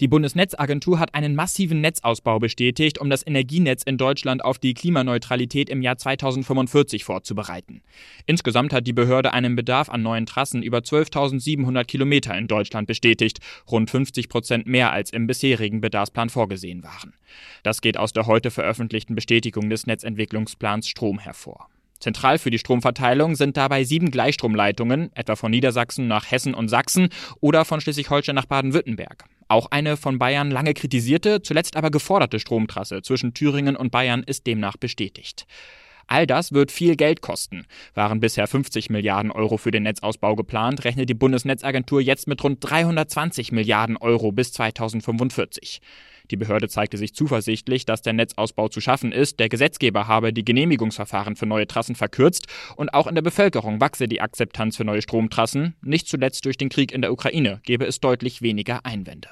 Die Bundesnetzagentur hat einen massiven Netzausbau bestätigt, um das Energienetz in Deutschland auf die Klimaneutralität im Jahr 2045 vorzubereiten. Insgesamt hat die Behörde einen Bedarf an neuen Trassen über 12.700 Kilometer in Deutschland bestätigt, rund 50 Prozent mehr als im bisherigen Bedarfsplan vorgesehen waren. Das geht aus der heute veröffentlichten Bestätigung des Netzentwicklungsplans Strom hervor. Zentral für die Stromverteilung sind dabei sieben Gleichstromleitungen, etwa von Niedersachsen nach Hessen und Sachsen oder von Schleswig-Holstein nach Baden-Württemberg. Auch eine von Bayern lange kritisierte, zuletzt aber geforderte Stromtrasse zwischen Thüringen und Bayern ist demnach bestätigt. All das wird viel Geld kosten. Waren bisher 50 Milliarden Euro für den Netzausbau geplant, rechnet die Bundesnetzagentur jetzt mit rund 320 Milliarden Euro bis 2045. Die Behörde zeigte sich zuversichtlich, dass der Netzausbau zu schaffen ist. Der Gesetzgeber habe die Genehmigungsverfahren für neue Trassen verkürzt und auch in der Bevölkerung wachse die Akzeptanz für neue Stromtrassen. Nicht zuletzt durch den Krieg in der Ukraine gebe es deutlich weniger Einwände.